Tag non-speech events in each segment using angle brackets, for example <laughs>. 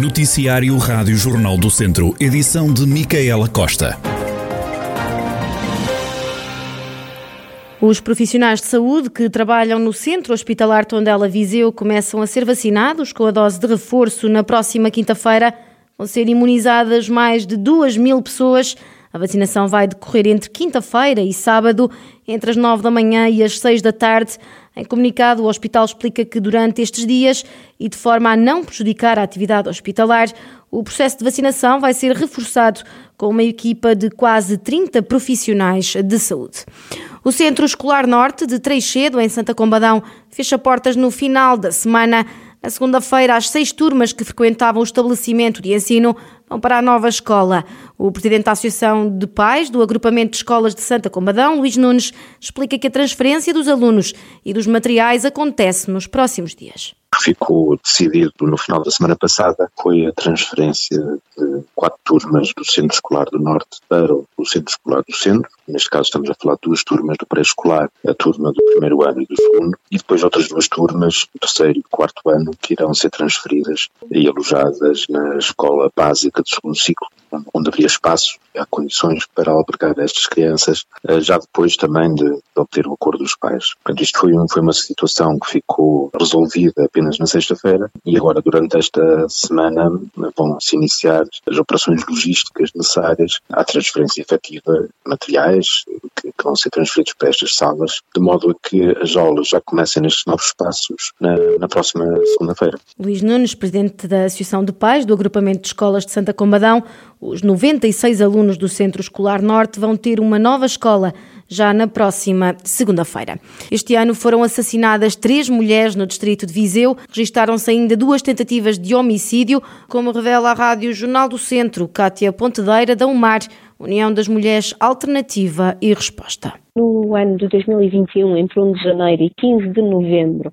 Noticiário Rádio Jornal do Centro. Edição de Micaela Costa. Os profissionais de saúde que trabalham no Centro Hospitalar Tondela Viseu começam a ser vacinados com a dose de reforço na próxima quinta-feira. Vão ser imunizadas mais de 2 mil pessoas. A vacinação vai decorrer entre quinta-feira e sábado, entre as 9 da manhã e as 6 da tarde. Em comunicado, o hospital explica que durante estes dias e de forma a não prejudicar a atividade hospitalar, o processo de vacinação vai ser reforçado com uma equipa de quase 30 profissionais de saúde. O Centro Escolar Norte de Treixedo, em Santa Combadão, fecha portas no final da semana. Na segunda-feira, as seis turmas que frequentavam o estabelecimento de ensino vão para a nova escola. O presidente da Associação de Pais do Agrupamento de Escolas de Santa Combadão, Luís Nunes, explica que a transferência dos alunos e dos materiais acontece nos próximos dias ficou decidido no final da semana passada foi a transferência de quatro turmas do Centro Escolar do Norte para o Centro Escolar do Centro. Neste caso estamos a falar de duas turmas do pré-escolar, a turma do primeiro ano e do segundo, e depois outras duas turmas, do terceiro e quarto ano, que irão ser transferidas e alojadas na escola básica do segundo ciclo, onde haveria espaço, há condições para albergar estas crianças, eh, já depois também de, de obter o acordo dos pais. Portanto, isto foi, um, foi uma situação que ficou resolvida apenas na sexta-feira e agora durante esta semana vão-se iniciar as operações logísticas necessárias à transferência efetiva de materiais que, que, vão ser transferidos para estas salas, de modo a que as aulas já comecem nestes novos espaços na, na próxima segunda-feira. Luís Nunes, presidente da Associação de Pais do Agrupamento de Escolas de Santa Combadão, os 96 alunos do Centro Escolar Norte vão ter uma nova escola já na próxima segunda-feira. Este ano foram assassinadas três mulheres no distrito de Viseu. Registaram-se ainda duas tentativas de homicídio, como revela a Rádio Jornal do Centro, Cátia Pontedeira, da UMAR, União das Mulheres Alternativa e Resposta. No ano de 2021, entre 1 de janeiro e 15 de novembro,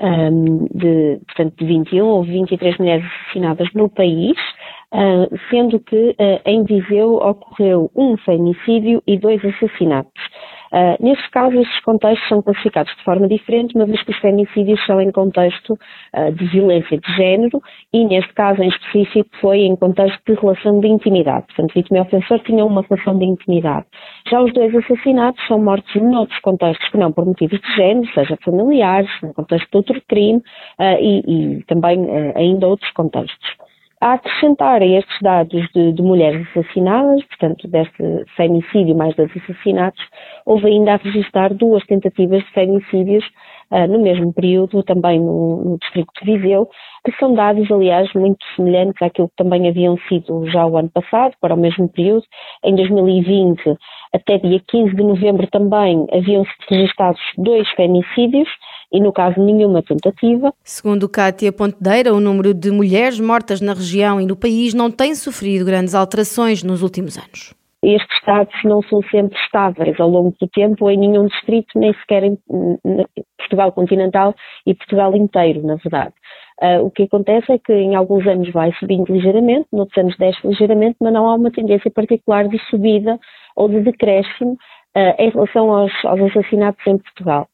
um, de, portanto, de 21, houve 23 mulheres assassinadas no país, uh, sendo que uh, em Viseu ocorreu um femicídio e dois assassinatos. Uh, neste caso, estes contextos são classificados de forma diferente, uma vez que os femicídios são em contexto uh, de violência de género e, neste caso em específico, foi em contexto de relação de intimidade. Portanto, vítima e ofensor tinham uma relação de intimidade. Já os dois assassinatos são mortos noutros contextos que não por motivos de género, seja familiares, no contexto de outro crime uh, e, e, também ainda outros contextos. A acrescentar a estes dados de, de, mulheres assassinadas, portanto, deste femicídio mais dos assassinatos, houve ainda a registrar duas tentativas de femicídios uh, no mesmo período, também no, no distrito de Viseu, que são dados, aliás, muito semelhantes àquilo que também haviam sido já o ano passado, para o mesmo período. Em 2020, até dia 15 de novembro também, haviam-se registrados dois femicídios, e, no caso, nenhuma tentativa. Segundo Cátia Pontedeira, o número de mulheres mortas na região e no país não tem sofrido grandes alterações nos últimos anos. Estes dados não são sempre estáveis ao longo do tempo em nenhum distrito, nem sequer em Portugal continental e Portugal inteiro, na verdade. Uh, o que acontece é que em alguns anos vai subindo ligeiramente, noutros anos desce ligeiramente, mas não há uma tendência particular de subida ou de decréscimo uh, em relação aos, aos assassinatos em Portugal.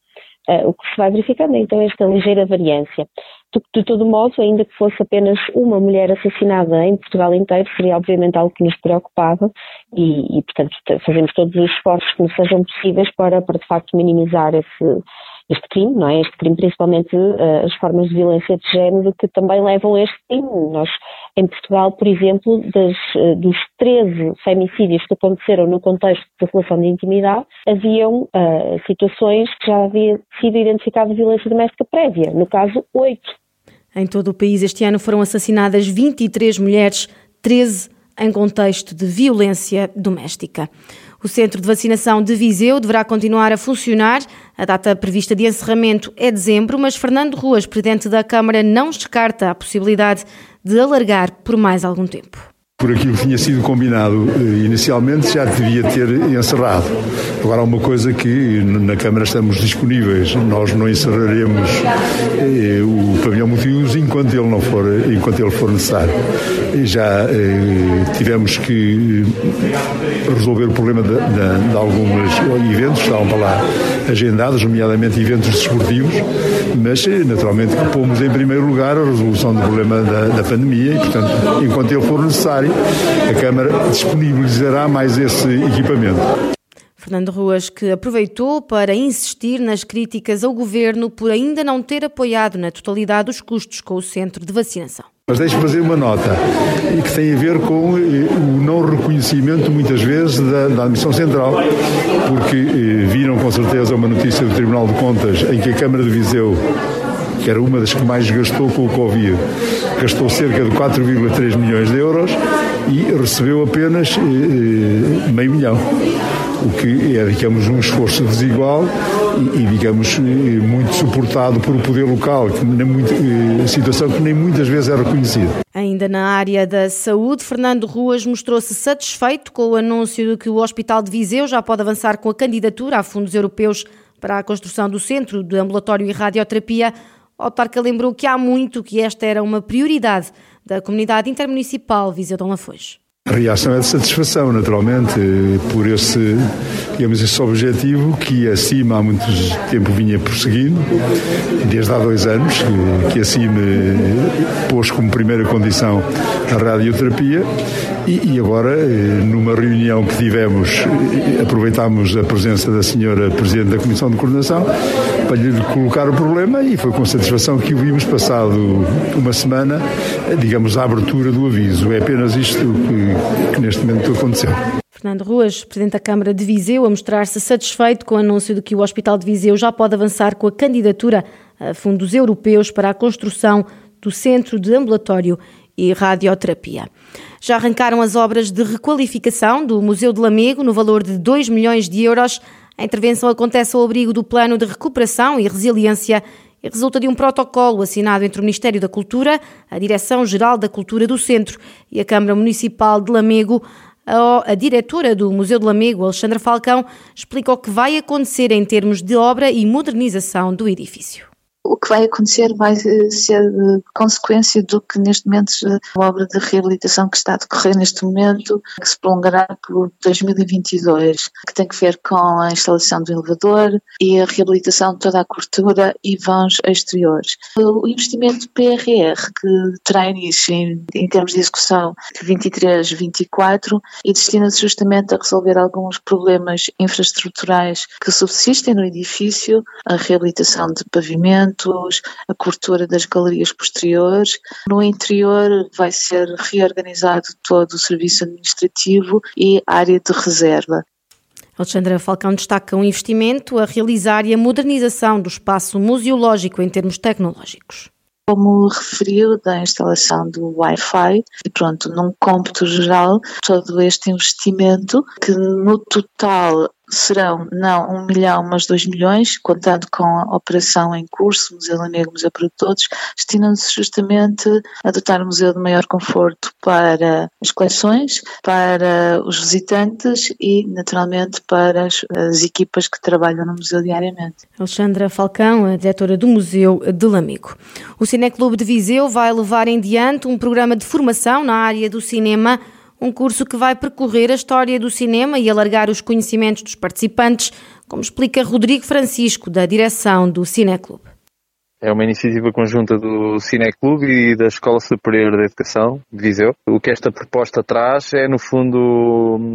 Uh, o que se vai verificando é então esta ligeira variância. De, de, todo modo, ainda que fosse apenas uma mulher assassinada em Portugal inteiro, seria obviamente algo que nos preocupava e, e portanto, fazemos todos os esforços que nos sejam possíveis para, para de facto minimizar esse, este crime, não é? Este crime, principalmente uh, as formas de violência de género que também levam a este crime. Nós, em Portugal, por exemplo, das, uh, dos 13 femicídios que aconteceram no contexto de relação de intimidade, haviam uh, situações que já havia sido identificada violência doméstica prévia. No caso, 8. Em todo o país, este ano foram assassinadas 23 mulheres, 13 em contexto de violência doméstica. O centro de vacinação de Viseu deverá continuar a funcionar. A data prevista de encerramento é dezembro, mas Fernando Ruas, presidente da Câmara, não descarta a possibilidade de alargar por mais algum tempo por aquilo que tinha sido combinado eh, inicialmente, já devia ter encerrado. Agora, há uma coisa que na Câmara estamos disponíveis, nós não encerraremos eh, o pavilhão multiuso enquanto ele não for, enquanto ele for necessário. Já eh, tivemos que resolver o problema de, de, de alguns eventos estavam para lá agendados, nomeadamente eventos desportivos, mas naturalmente que pomos em primeiro lugar a resolução do problema da, da pandemia e, portanto, enquanto ele for necessário, a Câmara disponibilizará mais esse equipamento. Fernando Ruas, que aproveitou para insistir nas críticas ao governo por ainda não ter apoiado na totalidade os custos com o centro de vacinação. Mas deixe-me fazer uma nota que tem a ver com eh, o não reconhecimento, muitas vezes, da, da Admissão Central, porque eh, viram com certeza uma notícia do Tribunal de Contas em que a Câmara de Viseu que era uma das que mais gastou com o Covid, gastou cerca de 4,3 milhões de euros e recebeu apenas eh, meio milhão o que é, digamos, um esforço desigual e, e digamos, muito suportado por o poder local, que muito, eh, situação que nem muitas vezes é reconhecida. Ainda na área da saúde, Fernando Ruas mostrou-se satisfeito com o anúncio de que o Hospital de Viseu já pode avançar com a candidatura a fundos europeus para a construção do centro de ambulatório e radioterapia. O autarca lembrou que há muito que esta era uma prioridade da comunidade intermunicipal Viseu Dom Lafões. A reação é de satisfação, naturalmente, por esse, digamos, esse objetivo que a CIMA há muito tempo vinha prosseguindo, desde há dois anos, que a CIMA pôs como primeira condição a radioterapia e, e agora, numa reunião que tivemos, aproveitámos a presença da senhora Presidente da Comissão de Coordenação para lhe colocar o problema e foi com satisfação que o vimos passado uma semana, digamos, a abertura do aviso. É apenas isto que que neste momento aconteceu. Fernando Ruas, Presidente da Câmara de Viseu, a mostrar-se satisfeito com o anúncio de que o Hospital de Viseu já pode avançar com a candidatura a fundos europeus para a construção do Centro de Ambulatório e Radioterapia. Já arrancaram as obras de requalificação do Museu de Lamego no valor de 2 milhões de euros. A intervenção acontece ao abrigo do Plano de Recuperação e Resiliência e resulta de um protocolo assinado entre o Ministério da Cultura, a Direção-Geral da Cultura do Centro e a Câmara Municipal de Lamego. A, diretora do Museu de Lamego, Alexandra Falcão, explica o que vai acontecer em termos de obra e modernização do edifício o que vai acontecer vai ser consequência do que neste momento a obra de reabilitação que está a decorrer neste momento, que se prolongará por 2022, que tem que ver com a instalação do elevador e a reabilitação de toda a cobertura e vãos exteriores. O investimento PRR, que terá início em, em termos de execução de 23-24 e destina-se justamente a resolver alguns problemas infraestruturais que subsistem no edifício, a reabilitação de a cobertura das galerias posteriores. No interior vai ser reorganizado todo o serviço administrativo e a área de reserva. Alexandra Falcão destaca um investimento a realizar e a modernização do espaço museológico em termos tecnológicos como referiu, da instalação do Wi-Fi e pronto, num cômputo geral, todo este investimento que no total serão não um milhão, mas dois milhões, contando com a operação em curso, Museu da Negro, Museu para Todos, destinando-se justamente a dotar o museu de maior conforto para as coleções, para os visitantes e, naturalmente, para as, as equipas que trabalham no museu diariamente. Alexandra Falcão, a diretora do Museu de Lamigo. O Cineclube de Viseu vai levar em diante um programa de formação na área do cinema um curso que vai percorrer a história do cinema e alargar os conhecimentos dos participantes, como explica Rodrigo Francisco, da direção do Cineclube. É uma iniciativa conjunta do Cineclube e da Escola Superior de Educação de Viseu. O que esta proposta traz é, no fundo,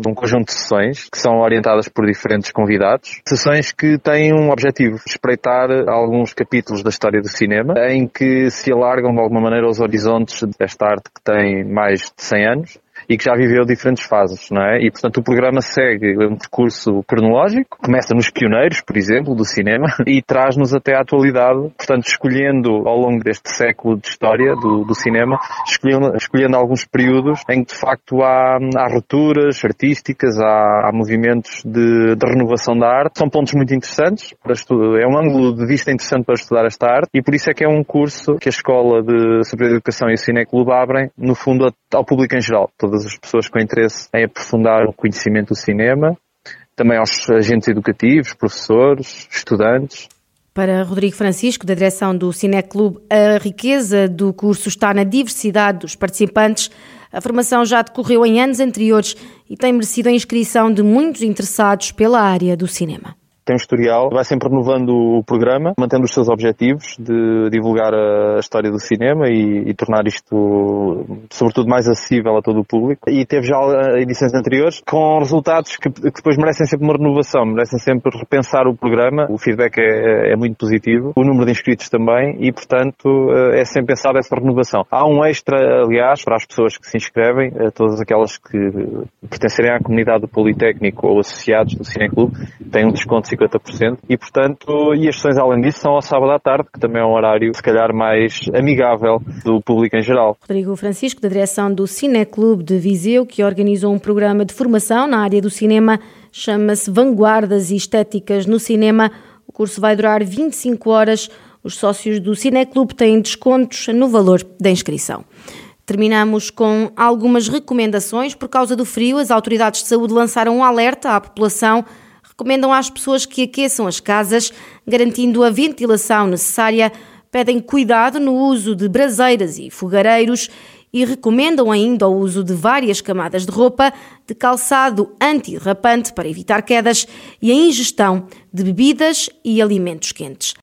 um conjunto de sessões que são orientadas por diferentes convidados. Sessões que têm um objetivo, espreitar alguns capítulos da história do cinema, em que se alargam de alguma maneira os horizontes desta arte que tem mais de 100 anos e que já viveu diferentes fases, não é? E portanto o programa segue um percurso cronológico, começa nos pioneiros, por exemplo, do cinema, <laughs> e traz-nos até à atualidade, portanto escolhendo ao longo deste século de história do, do cinema, escolhendo, escolhendo alguns períodos em que de facto há, há rupturas artísticas, há, há movimentos de, de, renovação da arte, são pontos muito interessantes para estudar, é um ângulo de vista interessante para estudar esta arte e por isso é que é um curso que a Escola de Superior de Educação e o Cineclube abrem, no fundo, ao público em geral, todas as pessoas com interesse em aprofundar o conhecimento do cinema, também aos agentes educativos, professores, estudantes. Para Rodrigo Francisco, da direção do Cineclube, a riqueza do curso está na diversidade dos participantes. A formação já decorreu em anos anteriores e tem merecido a inscrição de muitos interessados pela área do cinema tem um historial, vai sempre renovando o programa, mantendo os seus objetivos de divulgar a história do cinema e, e tornar isto, sobretudo, mais acessível a todo o público. E teve já edições anteriores com resultados que, que depois merecem sempre uma renovação, merecem sempre repensar o programa. O feedback é, é muito positivo, o número de inscritos também e, portanto, é sempre pensado essa renovação. Há um extra, aliás, para as pessoas que se inscrevem, todas aquelas que pertencerem à comunidade do Politécnico ou associados do Cineclube, têm um desconto 50%. E, portanto, e as sessões além disso são ao sábado à tarde, que também é um horário, se calhar, mais amigável do público em geral. Rodrigo Francisco, da direção do Cineclube de Viseu, que organizou um programa de formação na área do cinema, chama-se Vanguardas e Estéticas no Cinema. O curso vai durar 25 horas. Os sócios do Cineclube têm descontos no valor da inscrição. Terminamos com algumas recomendações. Por causa do frio, as autoridades de saúde lançaram um alerta à população recomendam às pessoas que aqueçam as casas, garantindo a ventilação necessária, pedem cuidado no uso de braseiras e fogareiros e recomendam ainda o uso de várias camadas de roupa, de calçado anti-derrapante para evitar quedas e a ingestão de bebidas e alimentos quentes.